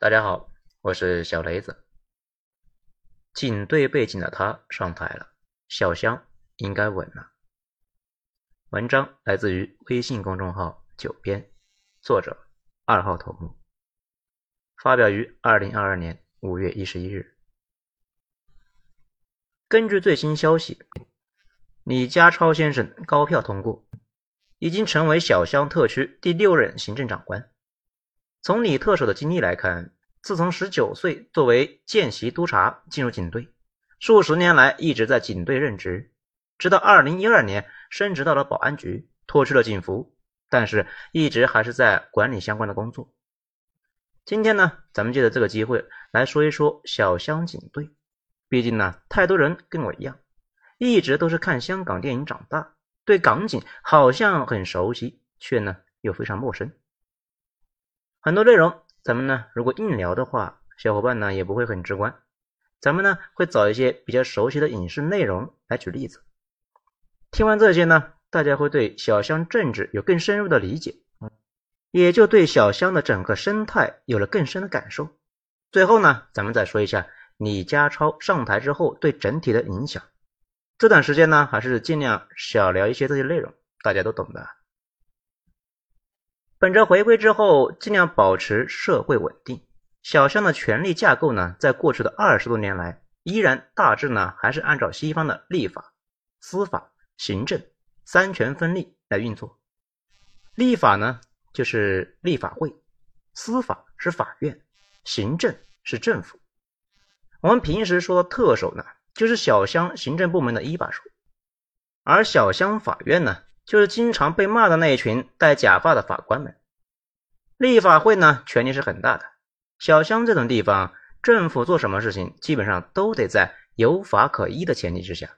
大家好，我是小雷子。警队背景的他上台了，小香应该稳了。文章来自于微信公众号“九编”，作者二号头目，发表于二零二二年五月一十一日。根据最新消息，李家超先生高票通过，已经成为小香特区第六任行政长官。从李特首的经历来看，自从十九岁作为见习督察进入警队，数十年来一直在警队任职，直到二零一二年升职到了保安局，脱去了警服，但是一直还是在管理相关的工作。今天呢，咱们借着这个机会来说一说小香警队。毕竟呢，太多人跟我一样，一直都是看香港电影长大，对港警好像很熟悉，却呢又非常陌生。很多内容，咱们呢如果硬聊的话，小伙伴呢也不会很直观。咱们呢会找一些比较熟悉的影视内容来举例子。听完这些呢，大家会对小香政治有更深入的理解，也就对小香的整个生态有了更深的感受。最后呢，咱们再说一下李家超上台之后对整体的影响。这段时间呢，还是尽量少聊一些这些内容，大家都懂的。本着回归之后尽量保持社会稳定，小香的权力架构呢，在过去的二十多年来，依然大致呢还是按照西方的立法、司法、行政三权分立来运作。立法呢就是立法会，司法是法院，行政是政府。我们平时说的特首呢，就是小香行政部门的一把手，而小香法院呢。就是经常被骂的那一群戴假发的法官们。立法会呢，权力是很大的。小香这种地方，政府做什么事情，基本上都得在有法可依的前提之下。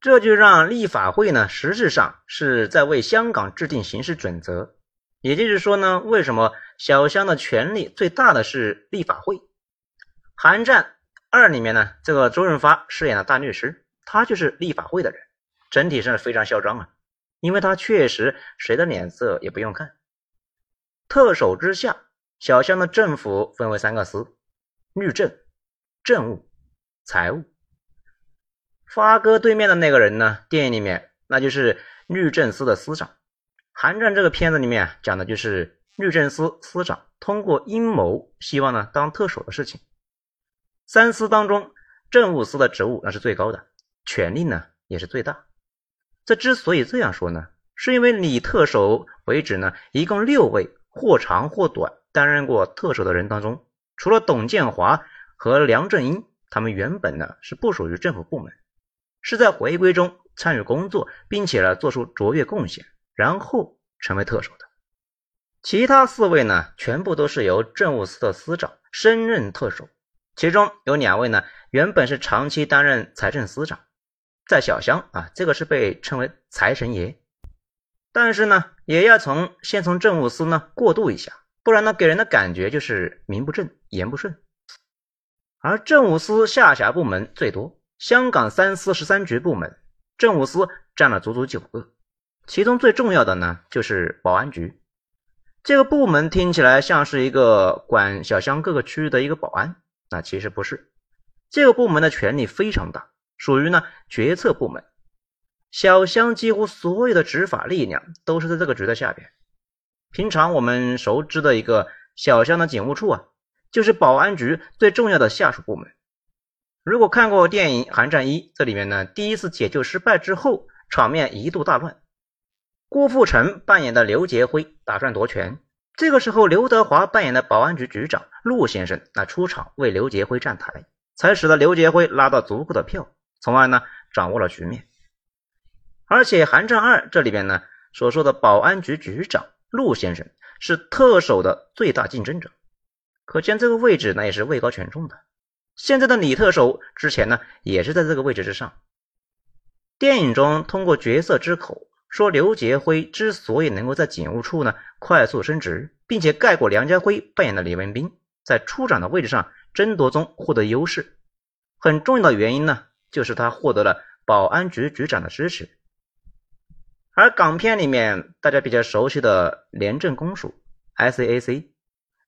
这就让立法会呢，实质上是在为香港制定行事准则。也就是说呢，为什么小香的权力最大的是立法会？《寒战二》里面呢，这个周润发饰演的大律师，他就是立法会的人，整体上非常嚣张啊。因为他确实谁的脸色也不用看。特首之下，小香的政府分为三个司：律政、政务、财务。发哥对面的那个人呢？电影里面那就是律政司的司长。寒战这个片子里面讲的就是律政司司长通过阴谋，希望呢当特首的事情。三司当中，政务司的职务那是最高的，权力呢也是最大。这之所以这样说呢，是因为李特首为止呢，一共六位或长或短担任过特首的人当中，除了董建华和梁振英，他们原本呢是不属于政府部门，是在回归中参与工作，并且呢做出卓越贡献，然后成为特首的。其他四位呢，全部都是由政务司的司长升任特首，其中有两位呢，原本是长期担任财政司长。在小香啊，这个是被称为财神爷，但是呢，也要从先从政务司呢过渡一下，不然呢，给人的感觉就是名不正言不顺。而政务司下辖部门最多，香港三司十三局部门，政务司占了足足九个，其中最重要的呢就是保安局。这个部门听起来像是一个管小香各个区域的一个保安，那其实不是，这个部门的权力非常大。属于呢决策部门，小香几乎所有的执法力量都是在这个局的下边。平常我们熟知的一个小香的警务处啊，就是保安局最重要的下属部门。如果看过电影《寒战一》，这里面呢第一次解救失败之后，场面一度大乱。郭富城扮演的刘杰辉打算夺权，这个时候刘德华扮演的保安局局长陆先生那出场为刘杰辉站台，才使得刘杰辉拉到足够的票。从而呢掌握了局面，而且《寒战二》这里边呢所说的保安局局长陆先生是特首的最大竞争者，可见这个位置那也是位高权重的。现在的李特首之前呢也是在这个位置之上。电影中通过角色之口说，刘杰辉之所以能够在警务处呢快速升职，并且盖过梁家辉扮演的李文斌在处长的位置上争夺中获得优势，很重要的原因呢。就是他获得了保安局局长的支持，而港片里面大家比较熟悉的廉政公署 （SAC），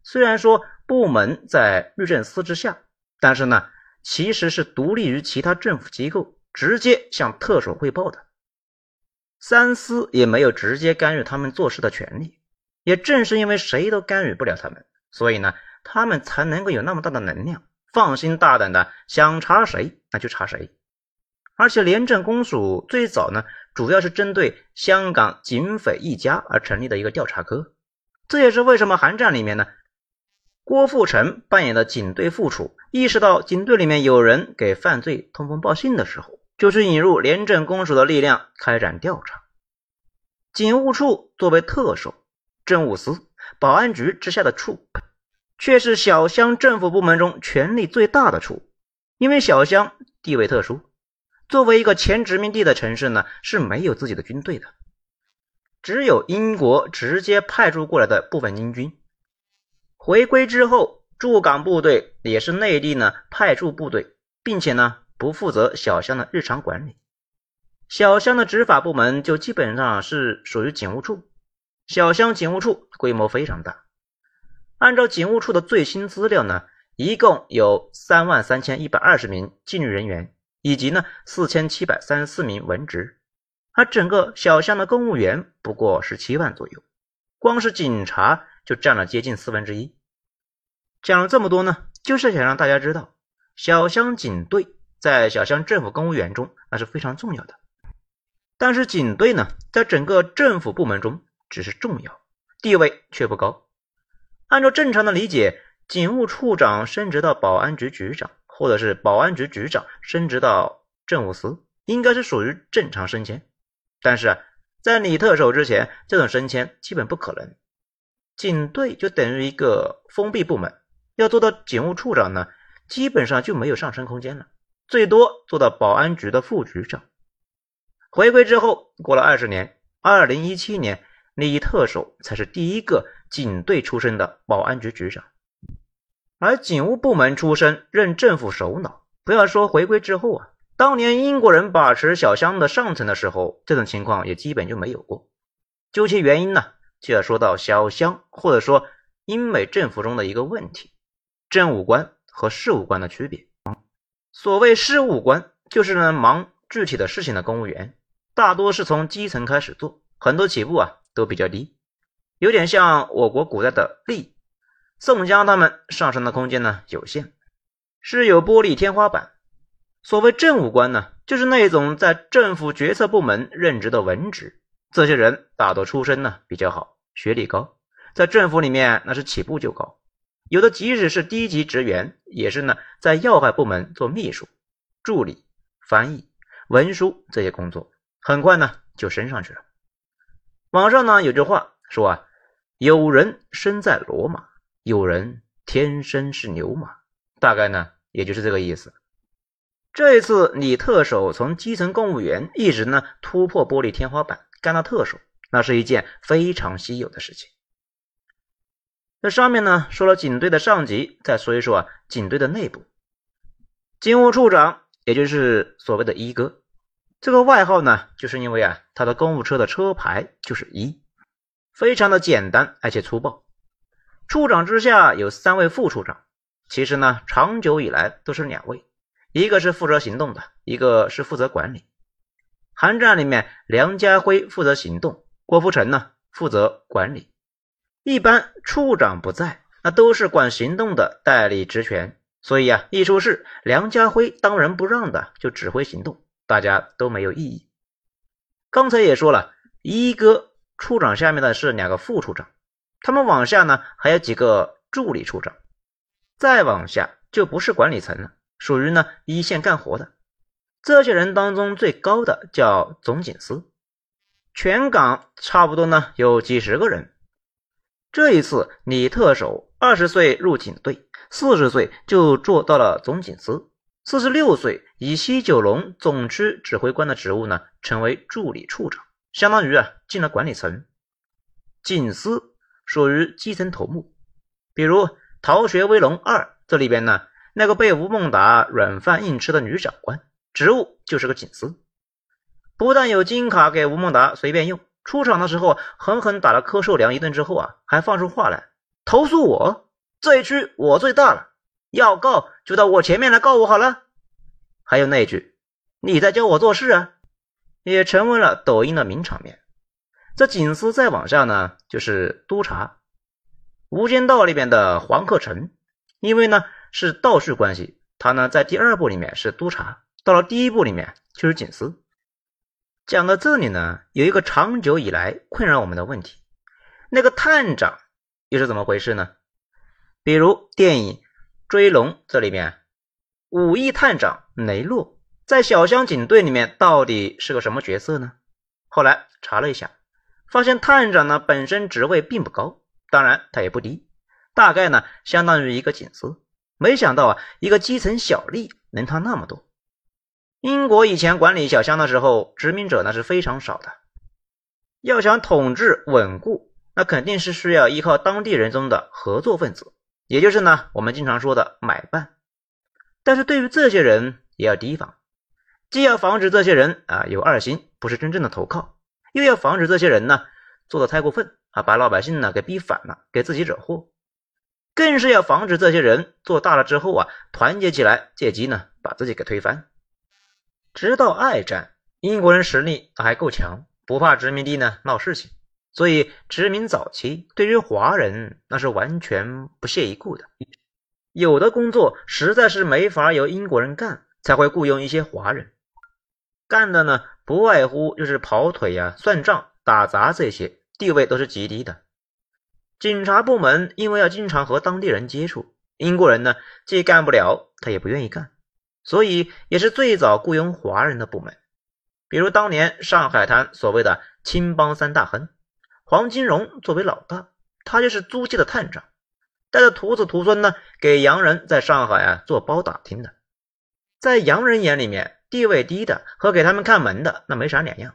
虽然说部门在律政司之下，但是呢，其实是独立于其他政府机构，直接向特首汇报的。三司也没有直接干预他们做事的权利。也正是因为谁都干预不了他们，所以呢，他们才能够有那么大的能量，放心大胆的想查谁那就查谁。而且廉政公署最早呢，主要是针对香港警匪一家而成立的一个调查科。这也是为什么寒战里面呢，郭富城扮演的警队副处意识到警队里面有人给犯罪通风报信的时候，就是引入廉政公署的力量开展调查。警务处作为特首。政务司、保安局之下的处，却是小乡政府部门中权力最大的处。因为小乡地位特殊，作为一个前殖民地的城市呢，是没有自己的军队的，只有英国直接派驻过来的部分英军。回归之后，驻港部队也是内地呢派驻部队，并且呢不负责小乡的日常管理。小乡的执法部门就基本上是属于警务处。小乡警务处规模非常大，按照警务处的最新资料呢，一共有三万三千一百二十名纪律人员，以及呢四千七百三十四名文职，而整个小乡的公务员不过十七万左右，光是警察就占了接近四分之一。讲了这么多呢，就是想让大家知道，小乡警队在小乡政府公务员中那是非常重要的，但是警队呢，在整个政府部门中。只是重要，地位却不高。按照正常的理解，警务处长升职到保安局局长，或者是保安局局长升职到政务司，应该是属于正常升迁。但是，在李特首之前，这种升迁基本不可能。警队就等于一个封闭部门，要做到警务处长呢，基本上就没有上升空间了，最多做到保安局的副局长。回归之后，过了二十年，二零一七年。李特首才是第一个警队出身的保安局局长，而警务部门出身任政府首脑。不要说回归之后啊，当年英国人把持小乡的上层的时候，这种情况也基本就没有过。究其原因呢，就要说到小乡或者说英美政府中的一个问题：政务官和事务官的区别。所谓事务官，就是呢忙具体的事情的公务员，大多是从基层开始做，很多起步啊。都比较低，有点像我国古代的吏。宋江他们上升的空间呢有限，是有玻璃天花板。所谓政务官呢，就是那种在政府决策部门任职的文职。这些人大多出身呢比较好，学历高，在政府里面那是起步就高。有的即使是低级职员，也是呢在要害部门做秘书、助理、翻译、文书这些工作，很快呢就升上去了。网上呢有句话说啊，有人生在罗马，有人天生是牛马，大概呢也就是这个意思。这一次李特首从基层公务员一直呢突破玻璃天花板干到特首，那是一件非常稀有的事情。那上面呢说了警队的上级，再说一说啊警队的内部，警务处长也就是所谓的一哥。这个外号呢，就是因为啊，他的公务车的车牌就是一，非常的简单而且粗暴。处长之下有三位副处长，其实呢，长久以来都是两位，一个是负责行动的，一个是负责管理。韩战里面，梁家辉负责行动，郭富城呢负责管理。一般处长不在，那都是管行动的代理职权，所以啊，一出事，梁家辉当仁不让的就指挥行动。大家都没有异议。刚才也说了，一哥处长下面的是两个副处长，他们往下呢还有几个助理处长，再往下就不是管理层了，属于呢一线干活的。这些人当中最高的叫总警司，全港差不多呢有几十个人。这一次李特首二十岁入警队，四十岁就做到了总警司。四十六岁，以西九龙总区指挥官的职务呢，成为助理处长，相当于啊进了管理层。警司属于基层头目，比如《逃学威龙二》这里边呢，那个被吴孟达软饭硬吃的女长官，职务就是个警司，不但有金卡给吴孟达随便用，出场的时候狠狠打了柯受良一顿之后啊，还放出话来投诉我。这一区我最大了，要告就到我前面来告我好了。还有那句你在教我做事啊，也成为了抖音的名场面。这警司再往下呢，就是督察。《无间道》里边的黄克诚，因为呢是倒叙关系，他呢在第二部里面是督察，到了第一部里面就是警司。讲到这里呢，有一个长久以来困扰我们的问题，那个探长又是怎么回事呢？比如电影《追龙》这里面，武义探长雷洛在小乡警队里面到底是个什么角色呢？后来查了一下。发现探长呢本身职位并不高，当然他也不低，大概呢相当于一个警司。没想到啊，一个基层小吏能贪那么多。英国以前管理小乡的时候，殖民者那是非常少的，要想统治稳固，那肯定是需要依靠当地人中的合作分子，也就是呢我们经常说的买办。但是对于这些人也要提防，既要防止这些人啊有二心，不是真正的投靠。又要防止这些人呢做的太过分啊，把老百姓呢给逼反了，给自己惹祸；更是要防止这些人做大了之后啊，团结起来借机呢把自己给推翻。直到二战，英国人实力还够强，不怕殖民地呢闹事情，所以殖民早期对于华人那是完全不屑一顾的。有的工作实在是没法由英国人干，才会雇佣一些华人干的呢。不外乎就是跑腿呀、算账、打杂这些，地位都是极低的。警察部门因为要经常和当地人接触，英国人呢既干不了，他也不愿意干，所以也是最早雇佣华人的部门。比如当年上海滩所谓的青帮三大亨，黄金荣作为老大，他就是租界的探长，带着徒子徒孙呢，给洋人在上海啊做包打听的，在洋人眼里面。地位低的和给他们看门的那没啥两样。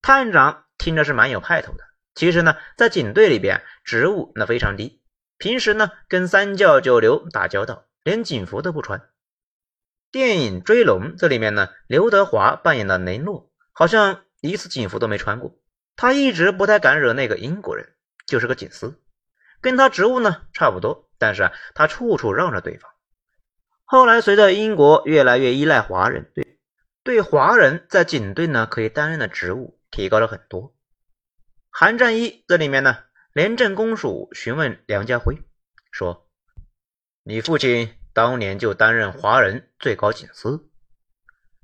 探长听着是蛮有派头的，其实呢，在警队里边职务那非常低，平时呢跟三教九流打交道，连警服都不穿。电影《追龙》这里面呢，刘德华扮演的雷诺好像一次警服都没穿过，他一直不太敢惹那个英国人，就是个警司，跟他职务呢差不多，但是啊，他处处让着对方。后来随着英国越来越依赖华人，对。对华人在警队呢可以担任的职务提高了很多。《韩战一》这里面呢，廉政公署询问梁家辉说：“你父亲当年就担任华人最高警司，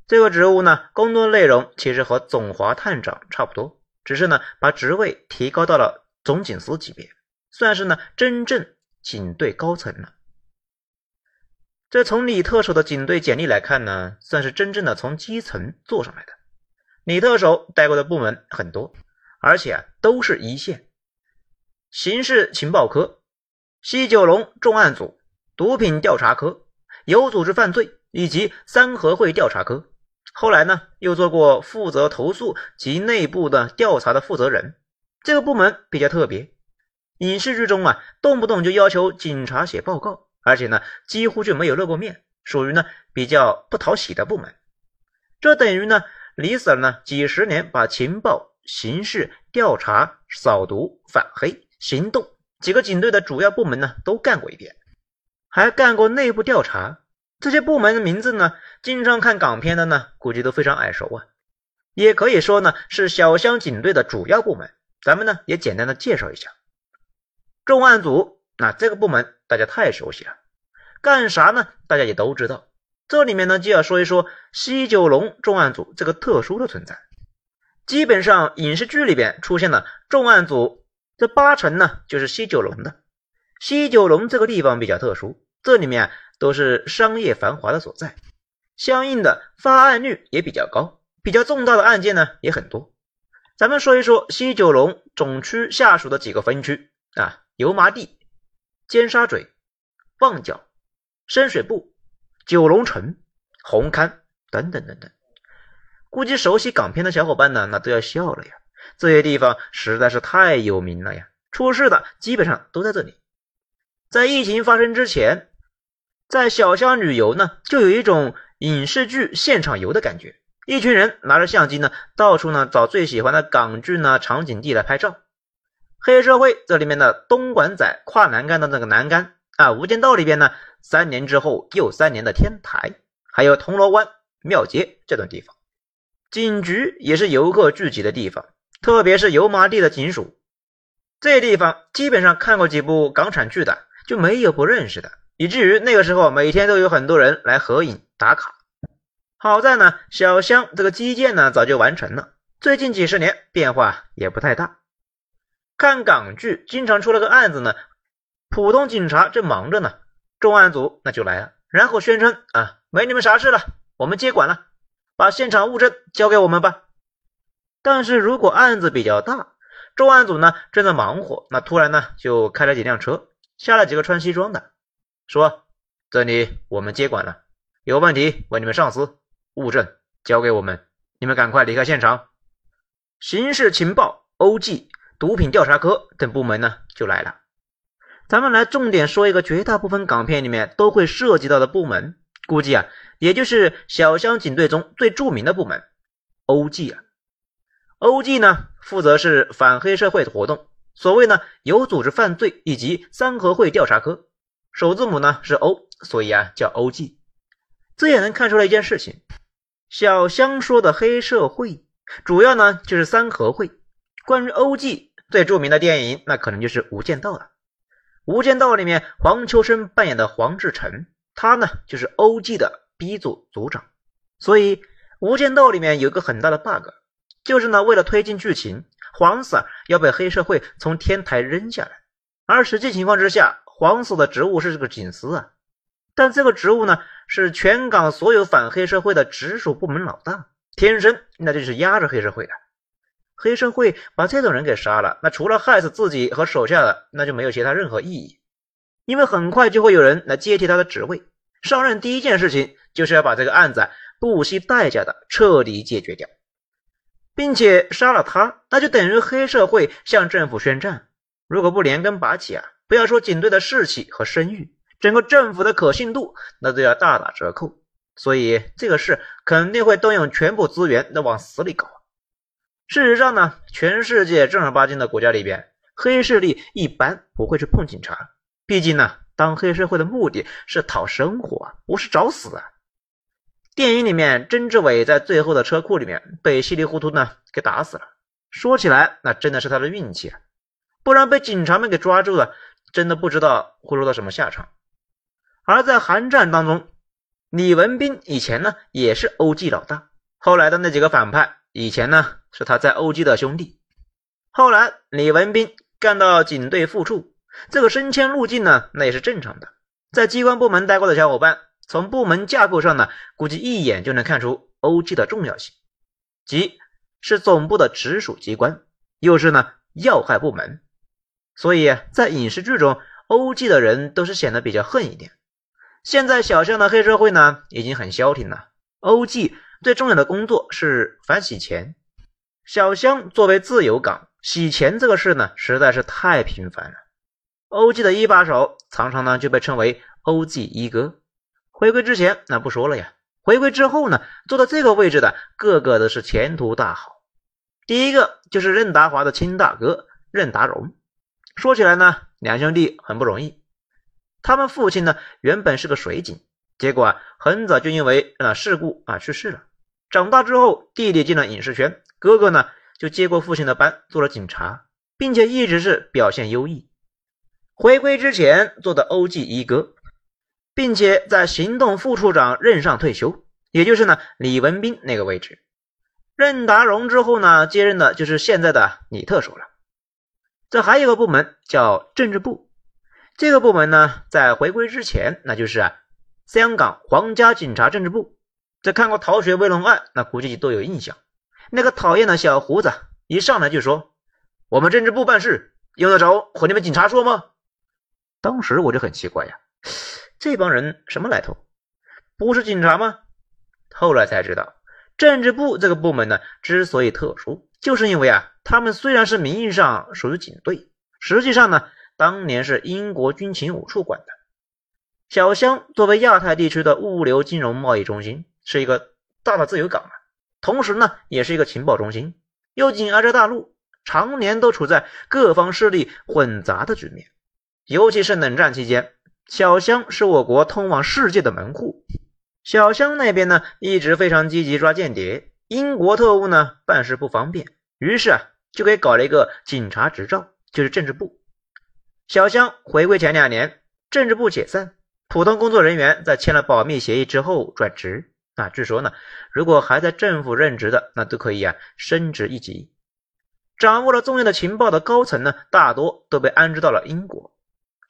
这个职务呢，工作内容其实和总华探长差不多，只是呢把职位提高到了总警司级别，算是呢真正警队高层了。”这从李特首的警队简历来看呢，算是真正的从基层做上来的。李特首带过的部门很多，而且啊都是一线：刑事情报科、西九龙重案组、毒品调查科、有组织犯罪以及三合会调查科。后来呢，又做过负责投诉及内部的调查的负责人。这个部门比较特别，影视剧中啊，动不动就要求警察写报告。而且呢，几乎就没有露过面，属于呢比较不讨喜的部门。这等于呢，李 Sir 呢几十年把情报、刑事调查、扫毒、反黑、行动几个警队的主要部门呢都干过一遍，还干过内部调查。这些部门的名字呢，经常看港片的呢，估计都非常耳熟啊。也可以说呢，是小香警队的主要部门。咱们呢也简单的介绍一下重案组。那这个部门大家太熟悉了，干啥呢？大家也都知道。这里面呢就要说一说西九龙重案组这个特殊的存在。基本上影视剧里边出现的重案组，这八成呢就是西九龙的。西九龙这个地方比较特殊，这里面都是商业繁华的所在，相应的发案率也比较高，比较重大的案件呢也很多。咱们说一说西九龙总区下属的几个分区啊，油麻地。尖沙咀、旺角、深水埗、九龙城、红磡等等等等，估计熟悉港片的小伙伴呢，那都要笑了呀！这些地方实在是太有名了呀，出事的基本上都在这里。在疫情发生之前，在小乡旅游呢，就有一种影视剧现场游的感觉，一群人拿着相机呢，到处呢找最喜欢的港剧呢场景地来拍照。黑社会这里面的东莞仔跨栏杆的那个栏杆啊，《无间道》里边呢，三年之后又三年的天台，还有铜锣湾庙街这段地方，警局也是游客聚集的地方，特别是油麻地的警署，这地方基本上看过几部港产剧的就没有不认识的，以至于那个时候每天都有很多人来合影打卡。好在呢，小香这个基建呢早就完成了，最近几十年变化也不太大。看港剧经常出了个案子呢。普通警察正忙着呢，重案组那就来了，然后宣称啊，没你们啥事了，我们接管了，把现场物证交给我们吧。但是如果案子比较大，重案组呢正在忙活，那突然呢就开了几辆车，下来几个穿西装的，说这里我们接管了，有问题问你们上司，物证交给我们，你们赶快离开现场。刑事情报、OG、毒品调查科等部门呢就来了。咱们来重点说一个绝大部分港片里面都会涉及到的部门，估计啊，也就是小香警队中最著名的部门，OG 啊。OG 呢，负责是反黑社会的活动，所谓呢有组织犯罪以及三合会调查科，首字母呢是 O，所以啊叫 OG。这也能看出来一件事情，小香说的黑社会，主要呢就是三合会。关于 OG 最著名的电影，那可能就是《无间道》了。《无间道》里面，黄秋生扮演的黄志成，他呢就是 OG 的 B 组组长。所以，《无间道》里面有个很大的 bug，就是呢，为了推进剧情，黄 Sir 要被黑社会从天台扔下来。而实际情况之下，黄四的职务是这个警司啊，但这个职务呢，是全港所有反黑社会的直属部门老大，天生那就是压着黑社会的。黑社会把这种人给杀了，那除了害死自己和手下的，那就没有其他任何意义。因为很快就会有人来接替他的职位，上任第一件事情就是要把这个案子不惜代价的彻底解决掉，并且杀了他，那就等于黑社会向政府宣战。如果不连根拔起啊，不要说警队的士气和声誉，整个政府的可信度那都要大打折扣。所以这个事肯定会动用全部资源那往死里搞。事实上呢，全世界正儿八经的国家里边，黑势力一般不会去碰警察。毕竟呢，当黑社会的目的是讨生活，不是找死啊。电影里面，曾志伟在最后的车库里面被稀里糊涂呢给打死了。说起来，那真的是他的运气啊，不然被警察们给抓住了，真的不知道会落到什么下场。而在寒战当中，李文斌以前呢也是 OG 老大，后来的那几个反派。以前呢是他在 OG 的兄弟，后来李文斌干到警队副处，这个升迁路径呢那也是正常的。在机关部门待过的小伙伴，从部门架构上呢，估计一眼就能看出 OG 的重要性，即是总部的直属机关，又是呢要害部门，所以在影视剧中，OG 的人都是显得比较横一点。现在小巷的黑社会呢已经很消停了，OG。最重要的工作是反洗钱。小香作为自由港，洗钱这个事呢，实在是太频繁了。OG 的一把手常常呢就被称为 OG 一哥。回归之前那不说了呀，回归之后呢，坐到这个位置的个个都是前途大好。第一个就是任达华的亲大哥任达荣。说起来呢，两兄弟很不容易。他们父亲呢原本是个水警，结果啊很早就因为啊事故啊去世了。长大之后，弟弟进了影视圈，哥哥呢就接过父亲的班，做了警察，并且一直是表现优异。回归之前做的 OG 一哥，并且在行动副处长任上退休，也就是呢李文斌那个位置。任达荣之后呢，接任的就是现在的李特首了。这还有个部门叫政治部，这个部门呢在回归之前，那就是啊香港皇家警察政治部。这看过《逃学威龙案》，那估计都有印象。那个讨厌的小胡子一上来就说：“我们政治部办事用得着和你们警察说吗？”当时我就很奇怪呀，这帮人什么来头？不是警察吗？后来才知道，政治部这个部门呢，之所以特殊，就是因为啊，他们虽然是名义上属于警队，实际上呢，当年是英国军情五处管的。小香作为亚太地区的物流金融贸易中心。是一个大的自由港啊，同时呢，也是一个情报中心，又紧挨着大陆，常年都处在各方势力混杂的局面。尤其是冷战期间，小香是我国通往世界的门户。小香那边呢，一直非常积极抓间谍，英国特务呢办事不方便，于是啊，就给搞了一个警察执照，就是政治部。小香回归前两年，政治部解散，普通工作人员在签了保密协议之后转职。啊，据说呢，如果还在政府任职的，那都可以啊升职一级。掌握了重要的情报的高层呢，大多都被安置到了英国。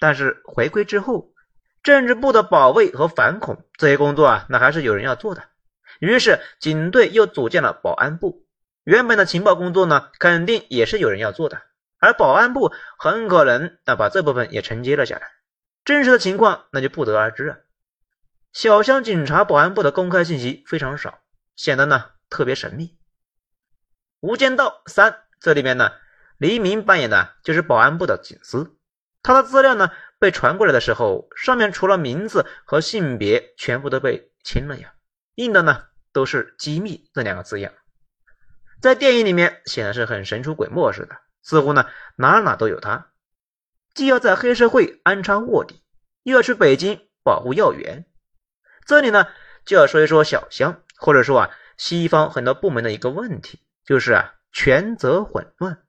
但是回归之后，政治部的保卫和反恐这些工作啊，那还是有人要做的。于是警队又组建了保安部。原本的情报工作呢，肯定也是有人要做的，而保安部很可能啊把这部分也承接了下来。真实的情况那就不得而知啊。小乡警察保安部的公开信息非常少，显得呢特别神秘。《无间道三》这里面呢，黎明扮演的就是保安部的警司。他的资料呢被传过来的时候，上面除了名字和性别，全部都被清了呀，印的呢都是“机密”这两个字样。在电影里面显然是很神出鬼没似的，似乎呢哪哪都有他，既要在黑社会安插卧底，又要去北京保护要员。这里呢，就要说一说小香，或者说啊，西方很多部门的一个问题，就是啊，权责混乱。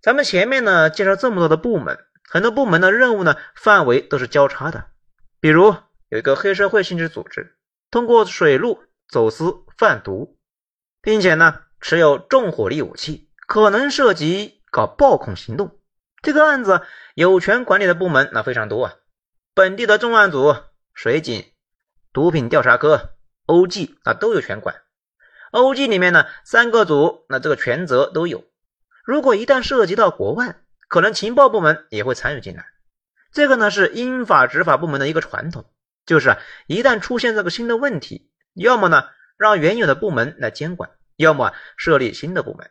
咱们前面呢介绍这么多的部门，很多部门的任务呢范围都是交叉的。比如有一个黑社会性质组织，通过水路走私贩毒，并且呢持有重火力武器，可能涉及搞暴恐行动。这个案子有权管理的部门那非常多啊，本地的重案组。水警、毒品调查科、OG 啊都有权管。OG 里面呢三个组，那这个权责都有。如果一旦涉及到国外，可能情报部门也会参与进来。这个呢是英法执法部门的一个传统，就是啊一旦出现这个新的问题，要么呢让原有的部门来监管，要么设立新的部门，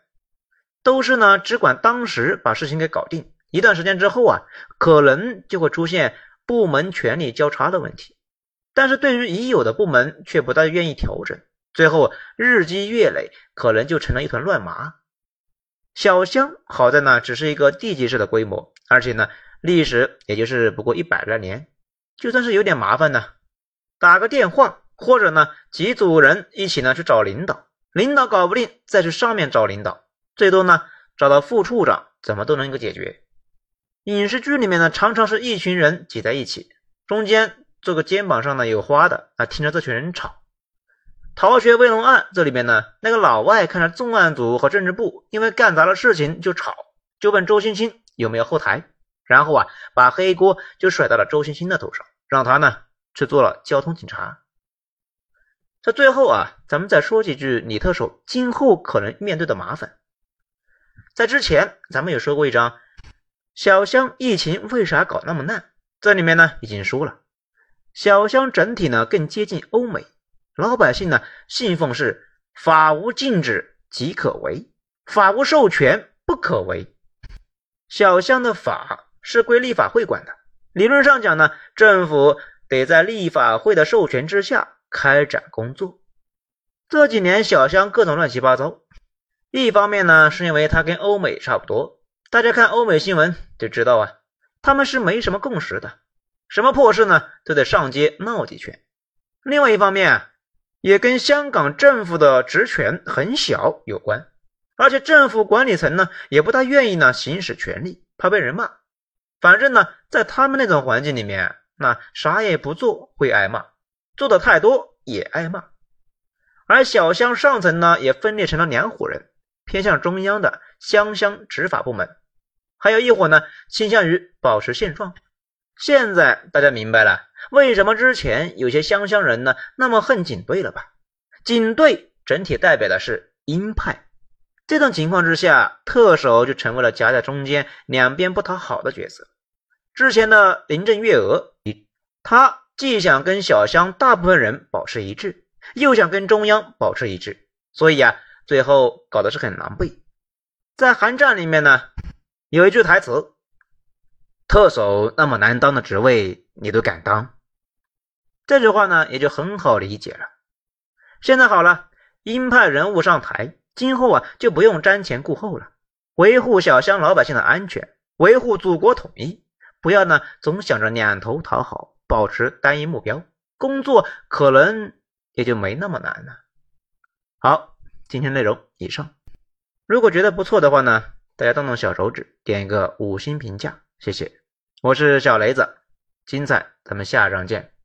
都是呢只管当时把事情给搞定。一段时间之后啊，可能就会出现。部门权力交叉的问题，但是对于已有的部门却不大愿意调整，最后日积月累，可能就成了一团乱麻。小香好在呢，只是一个地级市的规模，而且呢，历史也就是不过一百来年，就算是有点麻烦呢，打个电话，或者呢，几组人一起呢去找领导，领导搞不定，再去上面找领导，最多呢找到副处长，怎么都能够解决。影视剧里面呢，常常是一群人挤在一起，中间这个肩膀上呢有花的啊，听着这群人吵。逃学威龙案这里面呢，那个老外看着重案组和政治部因为干砸了事情就吵，就问周星星有没有后台，然后啊把黑锅就甩到了周星星的头上，让他呢去做了交通警察。这最后啊，咱们再说几句李特首今后可能面对的麻烦。在之前咱们有说过一张。小香疫情为啥搞那么烂？这里面呢已经说了，小香整体呢更接近欧美，老百姓呢信奉是法无禁止即可为，法无授权不可为。小香的法是归立法会管的，理论上讲呢，政府得在立法会的授权之下开展工作。这几年小香各种乱七八糟，一方面呢是因为它跟欧美差不多。大家看欧美新闻就知道啊，他们是没什么共识的，什么破事呢都得上街闹几圈。另外一方面啊，也跟香港政府的职权很小有关，而且政府管理层呢也不大愿意呢行使权力，怕被人骂。反正呢，在他们那种环境里面，那啥也不做会挨骂，做的太多也挨骂。而小乡上层呢也分裂成了两伙人，偏向中央的乡乡执法部门。还有一伙呢，倾向于保持现状。现在大家明白了，为什么之前有些湘乡人呢那么恨警队了吧？警队整体代表的是鹰派，这种情况之下，特首就成为了夹在中间、两边不讨好的角色。之前的林郑月娥，他既想跟小乡大部分人保持一致，又想跟中央保持一致，所以啊，最后搞的是很狼狈。在韩战里面呢。有一句台词：“特首那么难当的职位你都敢当？这句话呢也就很好理解了。现在好了鹰派人物上台今后啊就不用瞻前顾后了维护小乡老百姓的安全维护祖国统一不要呢总想着两头讨好保持单一目标工作可能也就没那么难了。好今天内容以上。如果觉得不错的话呢大家动动小手指点一个五星评价谢谢。我是小雷子精彩咱们下章见。